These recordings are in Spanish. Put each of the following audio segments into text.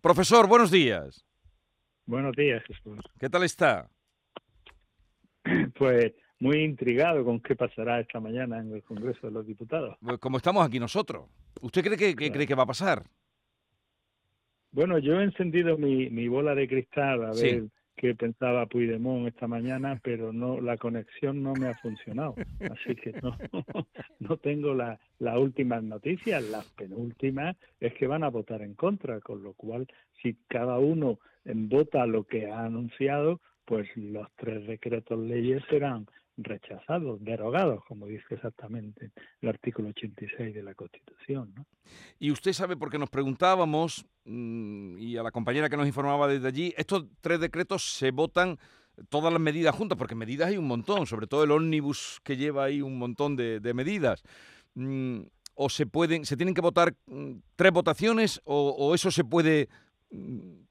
Profesor, buenos días. Buenos días, Jesús. ¿Qué tal está? Pues muy intrigado con qué pasará esta mañana en el Congreso de los Diputados. Pues como estamos aquí nosotros. ¿Usted cree que, cree que va a pasar? Bueno, yo he encendido mi, mi bola de cristal a Sí. ver qué pensaba Puigdemont esta mañana, pero no la conexión no me ha funcionado. Así que no, no tengo la- las últimas noticias. Las penúltimas es que van a votar en contra, con lo cual si cada uno eh, vota lo que ha anunciado, pues los tres decretos leyes serán rechazados, derogados, como dice exactamente el artículo 86 de la Constitución. ¿no? Y usted sabe, porque nos preguntábamos, mm, y a la compañera que nos informaba desde allí, estos tres decretos se votan todas las medidas juntas, porque medidas hay un montón, sobre todo el ómnibus que lleva ahí un montón de, de medidas. Mm, o se pueden, se tienen que votar mm, tres votaciones, o, o eso se puede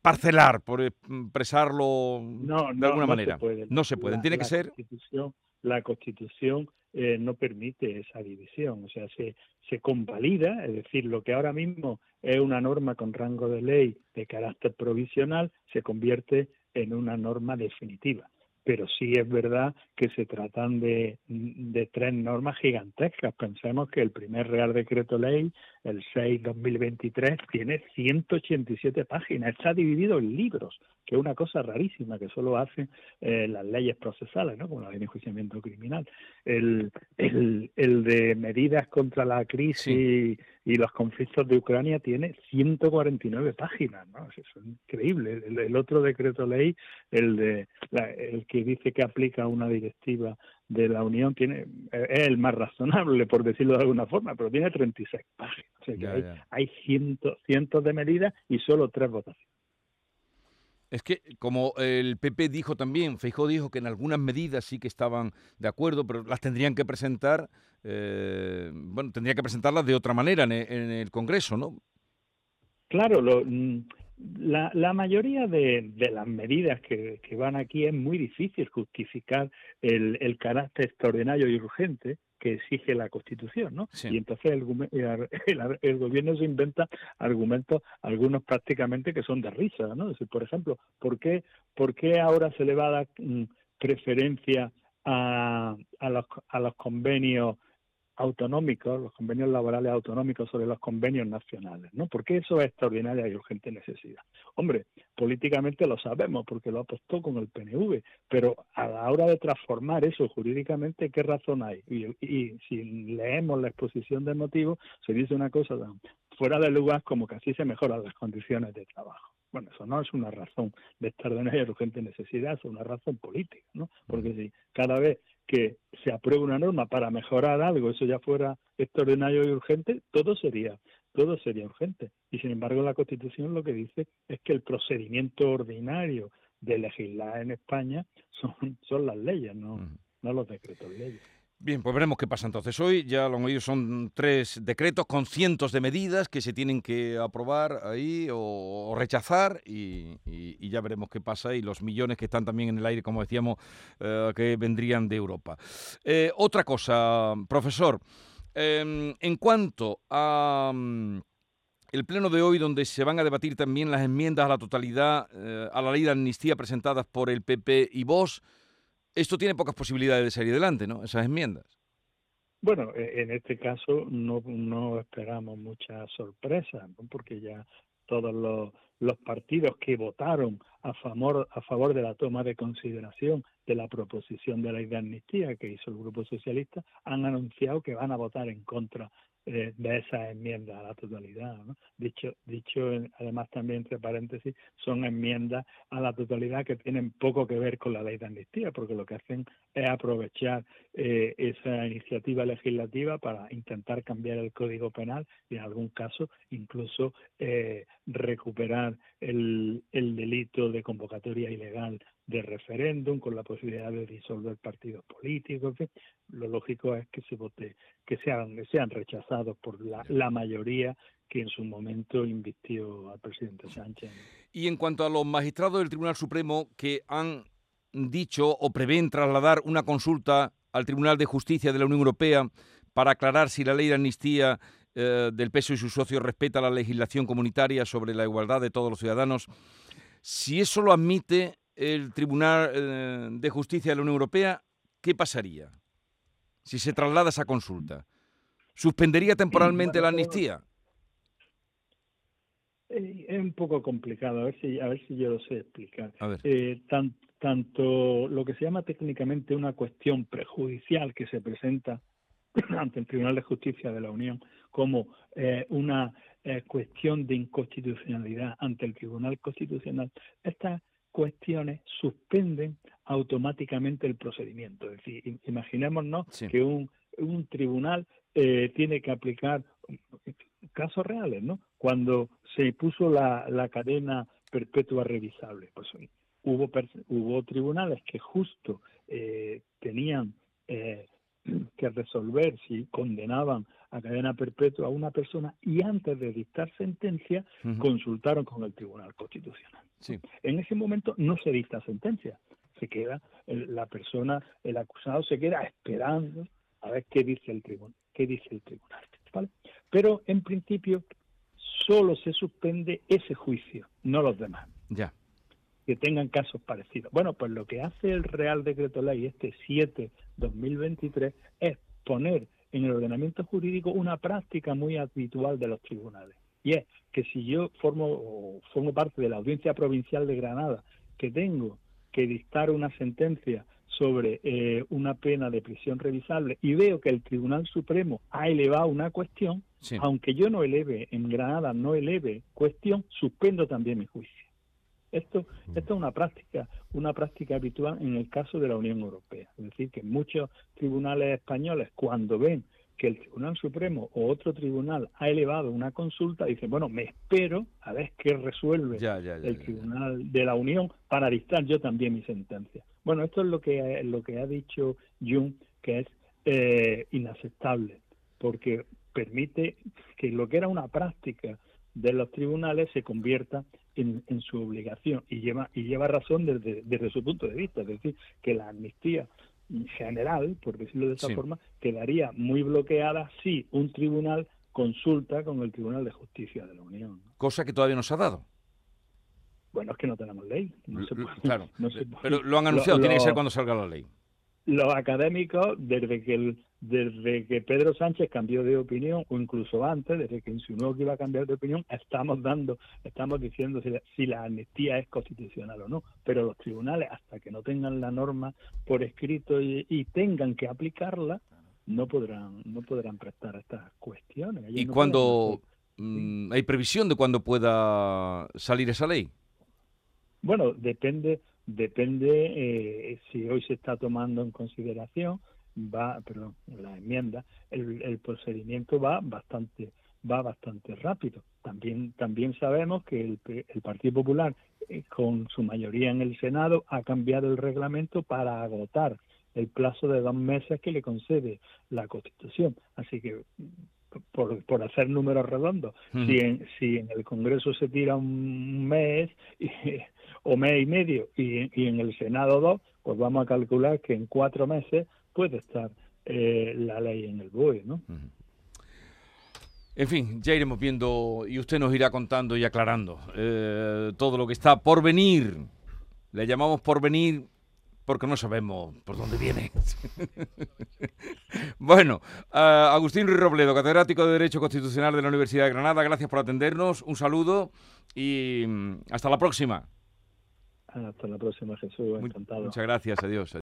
parcelar, por expresarlo No, de no, alguna no manera. Se puede. No se pueden, La- tiene que ser Constitución, la Constitución eh, no permite esa división, o sea, se, se convalida, es decir, lo que ahora mismo es una norma con rango de ley de carácter provisional, se convierte en una norma definitiva. Pero sí es verdad que se tratan de, de tres normas gigantescas. Pensemos que el primer Real Decreto Ley, el 6-2023, tiene 187 páginas. Está dividido en libros, que es una cosa rarísima que solo hacen eh, las leyes procesales, ¿no? como la ley de enjuiciamiento criminal. El, el, el de medidas contra la crisis y los conflictos de Ucrania tiene 149 páginas, ¿no? Eso es increíble. El, el otro decreto ley, el de la- el que dice que aplica una directiva de la Unión, tiene es el más razonable, por decirlo de alguna forma, pero tiene 36 páginas. O sea que Ya, hay, ya. hay cientos, cientos de medidas y solo tres votaciones. Es que, como el PP dijo también, Feijóo dijo que en algunas medidas sí que estaban de acuerdo, pero las tendrían que presentar, eh, bueno, tendría que presentarlas de otra manera en e- en el, Congreso, ¿no? Claro, lo, mm, la, la mayoría de, las medidas que, van aquí es muy difícil justificar el, el carácter extraordinario y urgente que exige la Constitución, ¿no? Sí. Y entonces el, el, el- el gobierno se inventa argumentos, algunos prácticamente que son de risa, ¿no? Es decir, por ejemplo, ¿por qué, por qué ahora se le va a dar mm, preferencia a, a, los, a los convenios autonómicos, los convenios laborales autonómicos sobre los convenios nacionales, ¿no? Porque eso es extraordinaria y urgente necesidad. Hombre, políticamente lo sabemos porque lo apostó con el PNV, pero a la hora de transformar eso jurídicamente, ¿qué razón hay? Y, si leemos la exposición de motivos, se dice una cosa tan fuera de lugar como que así se mejoran las condiciones de trabajo. Bueno, eso no es una razón de extraordinaria y urgente necesidad, es una razón política, ¿no? Porque si cada vez que se apruebe una norma para mejorar algo, eso ya fuera extraordinario y urgente, todo sería todo sería urgente. Y sin embargo, la Constitución lo que dice es que el procedimiento ordinario de legislar en España son, son las leyes, no, no los decretos leyes. Bien, pues veremos qué pasa entonces hoy. Ya lo han oído, son tres decretos con cientos de medidas que se tienen que aprobar ahí o, rechazar y ya veremos qué pasa y los millones que están también en el aire, como decíamos, eh, que vendrían de Europa. Eh, otra cosa, profesor, em, en cuanto a... mm, el pleno de hoy, donde se van a debatir también las enmiendas a la totalidad eh, a la ley de amnistía presentadas por el PP y Vox, esto tiene pocas posibilidades de salir adelante, ¿no? Esas enmiendas. Bueno, e- en este caso no, no esperamos mucha sorpresa, ¿no? porque ya todos los, los partidos que votaron a favor, a favor de la toma de consideración de la proposición de ley de amnistía que hizo el Grupo Socialista han anunciado que van a votar en contra eh, de esas enmiendas a la totalidad. ¿no? Dicho, dicho además también entre paréntesis, son enmiendas a la totalidad que tienen poco que ver con la ley de amnistía, porque lo que hacen es aprovechar eh, esa iniciativa legislativa para intentar cambiar el Código Penal y en algún caso incluso eh, recuperar el, el delito de convocatoria ilegal de referéndum con la posibilidad de disolver partidos políticos. Lo lógico es que se vote, que sean, sean rechazados por la, la mayoría que en su momento invistió al presidente Sánchez. Y en cuanto a los magistrados del Tribunal Supremo que han dicho o prevén trasladar una consulta al Tribunal de Justicia de la Unión Europea para aclarar si la ley de amnistía eh, del peso y sus socios respeta la legislación comunitaria sobre la igualdad de todos los ciudadanos, si eso lo admite el Tribunal eh, de Justicia de la Unión Europea, ¿qué pasaría si se traslada esa consulta? ¿Suspendería temporalmente la amnistía? Eh, es un poco complicado, a ver si, a ver si yo lo sé explicar. Eh, tanto lo que se llama técnicamente una cuestión prejudicial que se presenta ante el Tribunal de Justicia de la Unión como eh, una cuestión de inconstitucionalidad ante el Tribunal Constitucional, estas cuestiones suspenden automáticamente el procedimiento. Es decir, imaginémonos que un, un tribunal tiene que aplicar casos reales, ¿no? Cuando se puso la, la cadena perpetua revisable, pues hubo hubo tribunales que justo eh, tenían eh, que resolver si condenaban a cadena perpetua a una persona y antes de dictar sentencia consultaron con el Tribunal Constitucional. En ese momento no se dicta sentencia, se queda la persona, el acusado se queda esperando a ver qué dice el tribunal, qué dice el tribunal. Pero en principio solo se suspende ese juicio, no los demás. Ya. Que tengan casos parecidos. Bueno, pues lo que hace el Real Decreto Ley este 7-2023 es poner en el ordenamiento jurídico una práctica muy habitual de los tribunales. Y es que si yo formo, formo parte de la Audiencia Provincial de Granada, que tengo que dictar una sentencia sobre eh, una pena de prisión revisable y veo que el Tribunal Supremo ha elevado una cuestión, aunque yo no eleve, en Granada no eleve cuestión, suspendo también mi juicio. Esto, mm. esto es una práctica, una práctica habitual en el caso de la Unión Europea. Es decir, que muchos tribunales españoles, cuando ven que el Tribunal Supremo o otro tribunal ha elevado una consulta, dicen, bueno, me espero a ver qué resuelve el Tribunal de la Unión para dictar yo también mi sentencia. Bueno, esto es lo que, lo que ha dicho Jung, que es eh, inaceptable, porque permite que lo que era una práctica de los tribunales se convierta en, su obligación y lleva y lleva razón desde, desde su punto de vista, es decir, que la amnistía general, por decirlo de esa forma, quedaría muy bloqueada si un tribunal consulta con el Tribunal de Justicia de la Unión. Cosa que todavía no se ha dado. Bueno, es que no tenemos ley. claro, pero lo han anunciado, tiene que ser cuando salga la ley. Los académicos, desde que el, desde que Pedro Sánchez cambió de opinión, o incluso antes, desde que insinuó que iba a cambiar de opinión, estamos dando, estamos diciendo si la, amnistía es constitucional o no. Pero los tribunales, hasta que no tengan la norma por escrito y, tengan que aplicarla, no podrán, no podrán prestar estas cuestiones. ¿Y cuándo mm, hay previsión de cuándo pueda salir esa ley? Bueno, depende, depende eh, si hoy se está tomando en consideración, va, perdón, la enmienda, el, procedimiento va bastante, va bastante rápido. También, también sabemos que el, el Partido Popular, eh, con su mayoría en el Senado, ha cambiado el reglamento para agotar el plazo de dos meses que le concede la Constitución. Así que por, por hacer números redondos, si, en, si en el Congreso se tira un mes y, o mes y medio y, en el Senado dos, pues vamos a calcular que en cuatro meses puede estar eh, la ley en el BOE, ¿no? En fin, ya iremos viendo y usted nos irá contando y aclarando eh, todo lo que está por venir. Le llamamos por venir porque no sabemos por dónde viene. bueno, Agustín Ruiz Robledo, catedrático de Derecho Constitucional de la Universidad de Granada, gracias por atendernos, un saludo y mm, hasta la próxima. Hasta la próxima, Jesús, encantado. Muchas gracias, adiós.